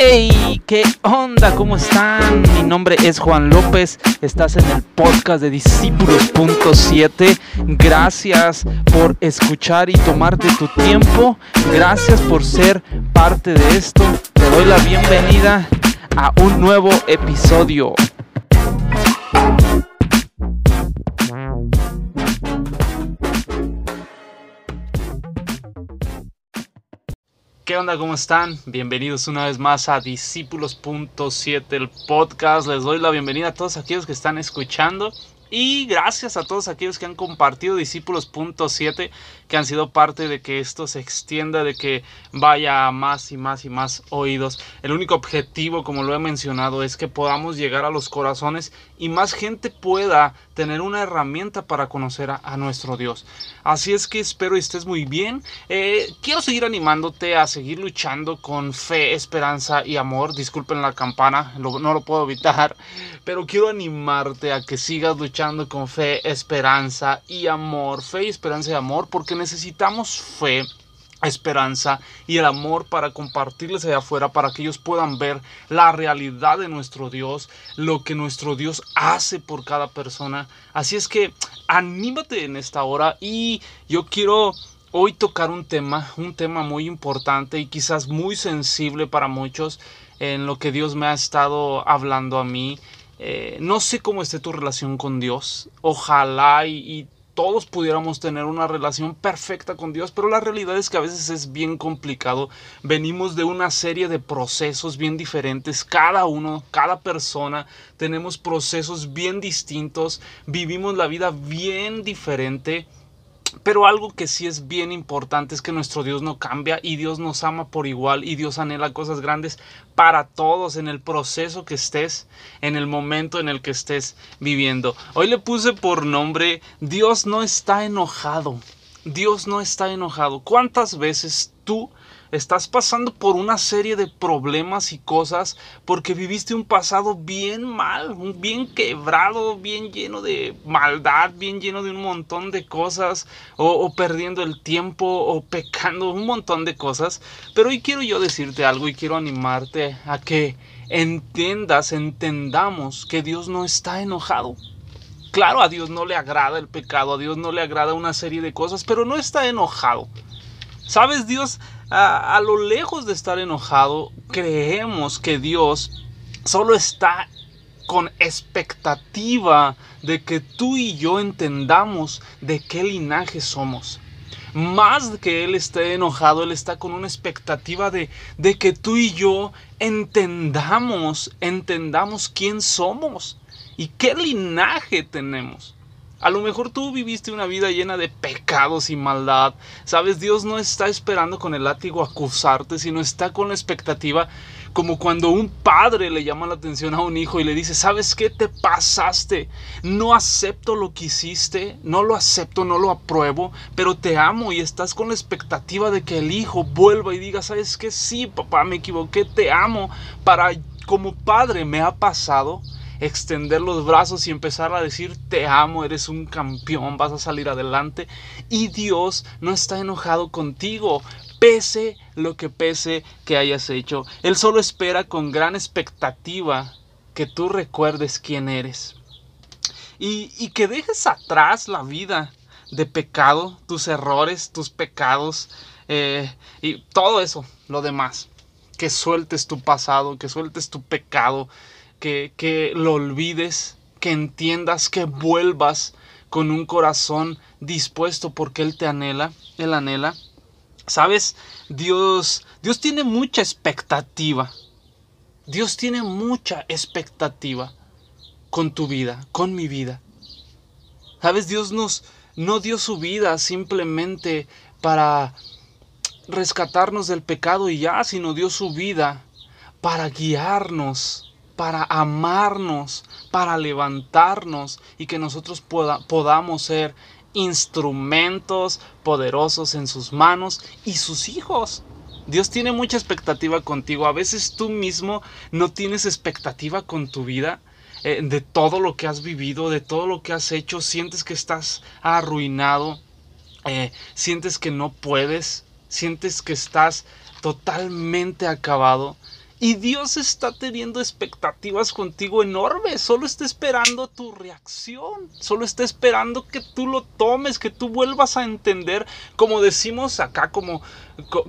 Hey, ¿qué onda? ¿Cómo están? Mi nombre es Juan López. Estás en el podcast de Discípulos.7. Gracias por escuchar y tomarte tu tiempo. Gracias por ser parte de esto. Te doy la bienvenida a un nuevo episodio. ¿Qué onda? ¿Cómo están? Bienvenidos una vez más a Discípulos.7, el podcast. Les doy la bienvenida a todos aquellos que están escuchando y gracias a todos aquellos que han compartido Discípulos.7, que han sido parte de que esto se extienda, de que vaya a más y más y más oídos. El único objetivo, como lo he mencionado, es que podamos llegar a los corazones y más gente pueda tener una herramienta para conocer a, nuestro Dios. Así es que espero estés muy bien. Eh, quiero seguir animándote a seguir luchando con fe, esperanza y amor. Disculpen la campana, no lo puedo evitar, pero quiero animarte a que sigas luchando con fe, esperanza y amor. Fe, esperanza y amor porque necesitamos fe esperanza y el amor para compartirles allá afuera para que ellos puedan ver la realidad de nuestro Dios, lo que nuestro Dios hace por cada persona. Así es que anímate en esta hora y yo quiero hoy tocar un tema, un tema muy importante y quizás muy sensible para muchos en lo que Dios me ha estado hablando a mí eh, no sé cómo esté tu relación con Dios. Ojalá y, todos pudiéramos tener una relación perfecta con Dios, pero la realidad es que a veces es bien complicado. Venimos de una serie de procesos bien diferentes. Cada uno, cada persona, tenemos procesos bien distintos. Vivimos la vida bien diferente. Pero algo que sí es bien importante es que nuestro Dios no cambia y Dios nos ama por igual y Dios anhela cosas grandes para todos en el proceso que estés, en el momento en el que estés viviendo. Hoy le puse por nombre Dios no está enojado. Dios no está enojado. ¿Cuántas veces tú estás pasando por una serie de problemas y cosas porque viviste un pasado bien mal, bien quebrado, bien lleno de maldad, bien lleno de un montón de cosas, o, perdiendo el tiempo, o pecando, un montón de cosas. Pero hoy quiero yo decirte algo y quiero animarte a que entiendas, entendamos que Dios no está enojado. Claro, a Dios no le agrada el pecado, a Dios no le agrada una serie de cosas, pero no está enojado. ¿Sabes? Dios a, lo lejos de estar enojado, creemos que Dios solo está con expectativa de que tú y yo entendamos de qué linaje somos. Más que Él esté enojado, Él está con una expectativa de, de que tú y yo entendamos, entendamos quién somos y qué linaje tenemos. A lo mejor tú viviste una vida llena de pecados y maldad. Sabes, Dios no está esperando con el látigo acusarte, sino está con la expectativa como cuando un padre le llama la atención a un hijo y le dice, ¿sabes qué te pasaste? No acepto lo que hiciste, no lo acepto, no lo apruebo, pero te amo y estás con la expectativa de que el hijo vuelva y diga, ¿sabes qué? Sí, papá, me equivoqué, te amo. Para como padre me ha pasado extender los brazos y empezar a decir, te amo, eres un campeón, vas a salir adelante. Y Dios no está enojado contigo, pese lo que pese que hayas hecho. Él solo espera con gran expectativa que tú recuerdes quién eres. Y, que dejes atrás la vida de pecado, tus errores, tus pecados eh, y todo eso, lo demás. Que sueltes tu pasado, que sueltes tu pecado, que, lo olvides, que entiendas, que vuelvas con un corazón dispuesto porque Él te anhela, Él anhela. Sabes, Dios, Dios tiene mucha expectativa. Dios tiene mucha expectativa con tu vida, con mi vida. Sabes, Dios nos no dio su vida simplemente para rescatarnos del pecado y ya, sino dio su vida para guiarnos para amarnos, para levantarnos y que nosotros podamos ser instrumentos poderosos en sus manos y sus hijos. Dios tiene mucha expectativa contigo. A veces tú mismo no tienes expectativa con tu vida. Eh, de todo lo que has vivido, de todo lo que has hecho, sientes que estás arruinado, eh, sientes que no puedes, sientes que estás totalmente acabado Y Dios está teniendo expectativas contigo enormes. Solo está esperando tu reacción. Solo está esperando que tú lo tomes, que tú vuelvas a entender. Como decimos acá, como,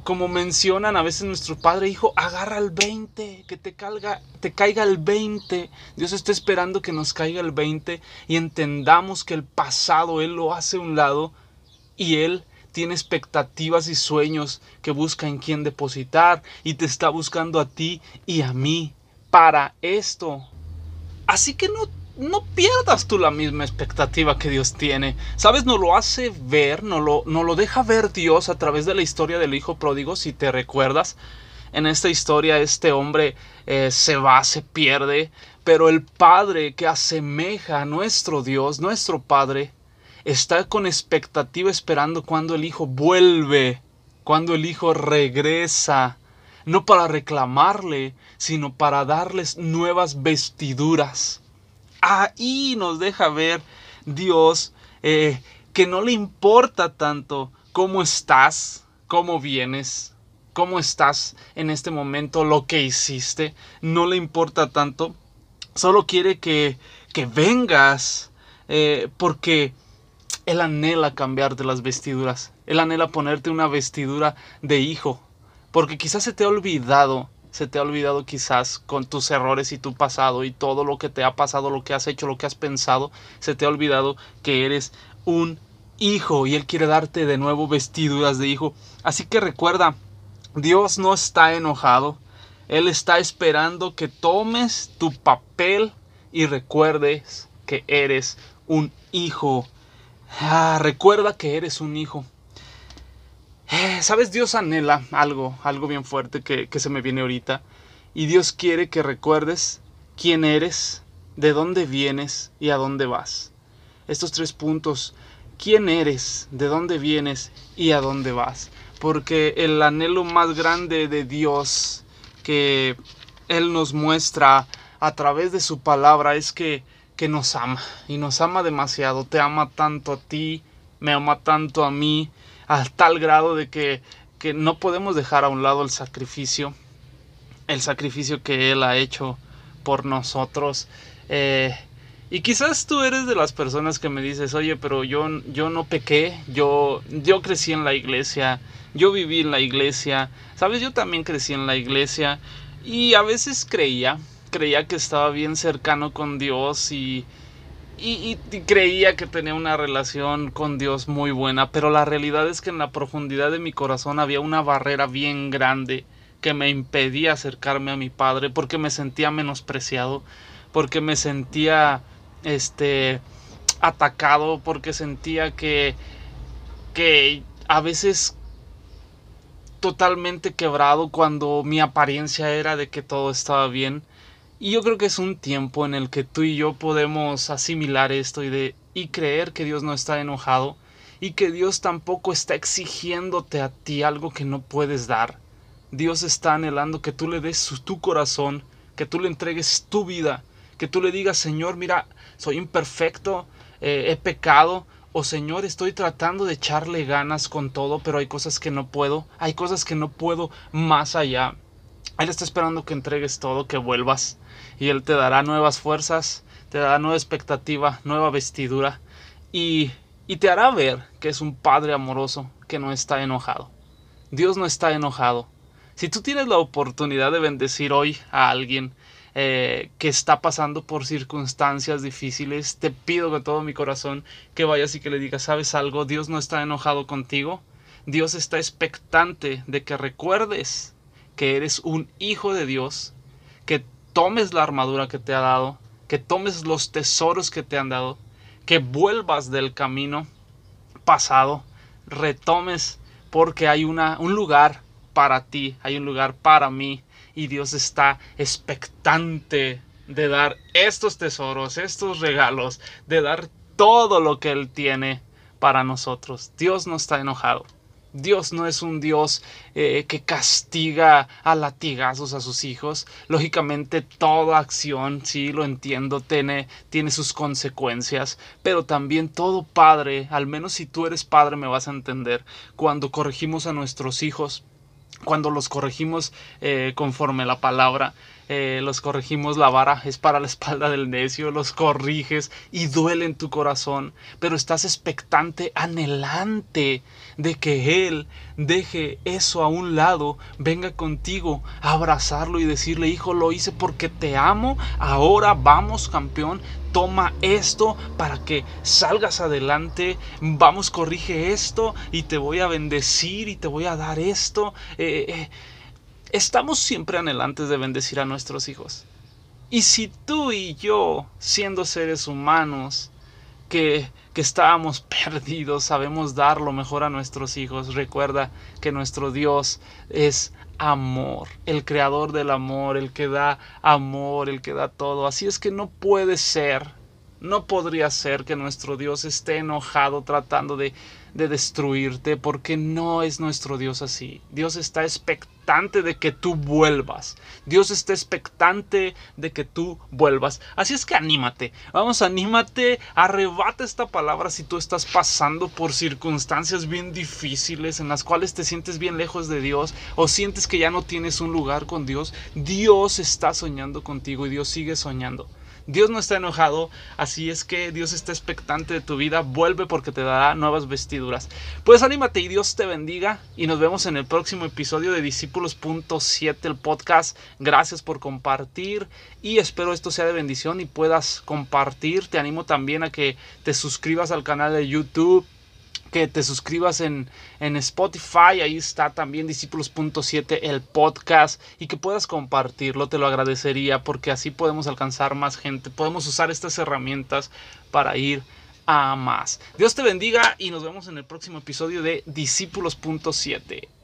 como mencionan a veces nuestro padre, hijo, agarra el 20, que te, caiga, te caiga el 20. Dios está esperando que nos caiga el 20 y entendamos que el pasado Él lo hace a un lado y Él tiene expectativas y sueños que busca en quién depositar y te está buscando a ti y a mí para esto. Así que no, no pierdas tú la misma expectativa que Dios tiene. ¿Sabes? Nos lo hace ver, nos lo, no lo deja ver Dios a través de la historia del Hijo Pródigo, si te recuerdas. En esta historia este hombre eh, se va, se pierde, pero el Padre que asemeja a nuestro Dios, nuestro Padre, está con expectativa esperando cuando el hijo vuelve, cuando el hijo regresa, no para reclamarle, sino para darles nuevas vestiduras. Ahí nos deja ver Dios eh, que no le importa tanto cómo estás, cómo vienes, cómo estás en este momento, lo que hiciste, no le importa tanto, solo quiere que, que vengas, eh, porque él anhela cambiarte las vestiduras. Él anhela ponerte una vestidura de hijo. Porque quizás se te ha olvidado, se te ha olvidado quizás con tus errores y tu pasado y todo lo que te ha pasado, lo que has hecho, lo que has pensado, se te ha olvidado que eres un hijo y Él quiere darte de nuevo vestiduras de hijo. Así que recuerda, Dios no está enojado. Él está esperando que tomes tu papel y recuerdes que eres un hijo Ah, recuerda que eres un hijo. Eh, Sabes, Dios anhela algo, algo bien fuerte que, que se me viene ahorita. Y Dios quiere que recuerdes quién eres, de dónde vienes y a dónde vas. Estos tres puntos, quién eres, de dónde vienes y a dónde vas. Porque el anhelo más grande de Dios que Él nos muestra a través de su palabra es que que nos ama y nos ama demasiado, te ama tanto a ti, me ama tanto a mí, a tal grado de que, que no podemos dejar a un lado el sacrificio, el sacrificio que Él ha hecho por nosotros. Eh, y quizás tú eres de las personas que me dices, oye, pero yo, yo no pequé, yo, yo crecí en la iglesia, yo viví en la iglesia, sabes, yo también crecí en la iglesia y a veces creía, creía que estaba bien cercano con Dios y, y, creía que tenía una relación con Dios muy buena, pero la realidad es que en la profundidad de mi corazón había una barrera bien grande que me impedía acercarme a mi padre porque me sentía menospreciado, porque me sentía este atacado, porque sentía que que a veces totalmente quebrado cuando mi apariencia era de que todo estaba bien y yo creo que es un tiempo en el que tú y yo podemos asimilar esto y, de, y creer que Dios no está enojado y que Dios tampoco está exigiéndote a ti algo que no puedes dar. Dios está anhelando que tú le des tu corazón, que tú le entregues tu vida, que tú le digas, Señor, mira, soy imperfecto, eh, he pecado, o Señor, estoy tratando de echarle ganas con todo, pero hay cosas que no puedo, hay cosas que no puedo más allá. Él está esperando que entregues todo, que vuelvas y Él te dará nuevas fuerzas, te dará nueva expectativa, nueva vestidura y, y te hará ver que es un Padre amoroso que no está enojado. Dios no está enojado. Si tú tienes la oportunidad de bendecir hoy a alguien eh, que está pasando por circunstancias difíciles, te pido con todo mi corazón que vayas y que le digas, ¿sabes algo? Dios no está enojado contigo. Dios está expectante de que recuerdes que eres un hijo de Dios, que tomes la armadura que te ha dado, que tomes los tesoros que te han dado, que vuelvas del camino pasado, retomes porque hay una, un lugar para ti, hay un lugar para mí y Dios está expectante de dar estos tesoros, estos regalos, de dar todo lo que Él tiene para nosotros. Dios no está enojado. Dios no es un Dios eh, que castiga a latigazos a sus hijos. Lógicamente toda acción, sí, lo entiendo, tiene, tiene sus consecuencias, pero también todo padre, al menos si tú eres padre me vas a entender, cuando corregimos a nuestros hijos, cuando los corregimos eh, conforme la palabra, eh, los corregimos la vara, es para la espalda del necio, los corriges y duele en tu corazón, pero estás expectante, anhelante de que Él deje eso a un lado, venga contigo a abrazarlo y decirle, hijo, lo hice porque te amo, ahora vamos campeón, toma esto para que salgas adelante, vamos, corrige esto y te voy a bendecir y te voy a dar esto. Eh, eh, estamos siempre anhelantes de bendecir a nuestros hijos. Y si tú y yo, siendo seres humanos, que, que, estábamos perdidos, sabemos dar lo mejor a nuestros hijos, recuerda que nuestro Dios es amor, el creador del amor, el que da amor, el que da todo. Así es que no puede ser, no podría ser que nuestro Dios esté enojado tratando de, de destruirte, porque no es nuestro Dios así. Dios está de que tú vuelvas. Dios está expectante de que tú vuelvas. Así es que anímate. Vamos, anímate, arrebata esta palabra si tú estás pasando por circunstancias bien difíciles en las cuales te sientes bien lejos de Dios o sientes que ya no tienes un lugar con Dios. Dios está soñando contigo y Dios sigue soñando. Dios no está enojado, así es que Dios está expectante de tu vida, vuelve porque te dará nuevas vestiduras. Pues anímate y Dios te bendiga y nos vemos en el próximo episodio de Discípulos.7, el podcast. Gracias por compartir y espero esto sea de bendición y puedas compartir. Te animo también a que te suscribas al canal de YouTube que te suscribas en, en Spotify, ahí está también Discípulos.7 el podcast y que puedas compartirlo, te lo agradecería porque así podemos alcanzar más gente, podemos usar estas herramientas para ir a más. Dios te bendiga y nos vemos en el próximo episodio de Discípulos.7.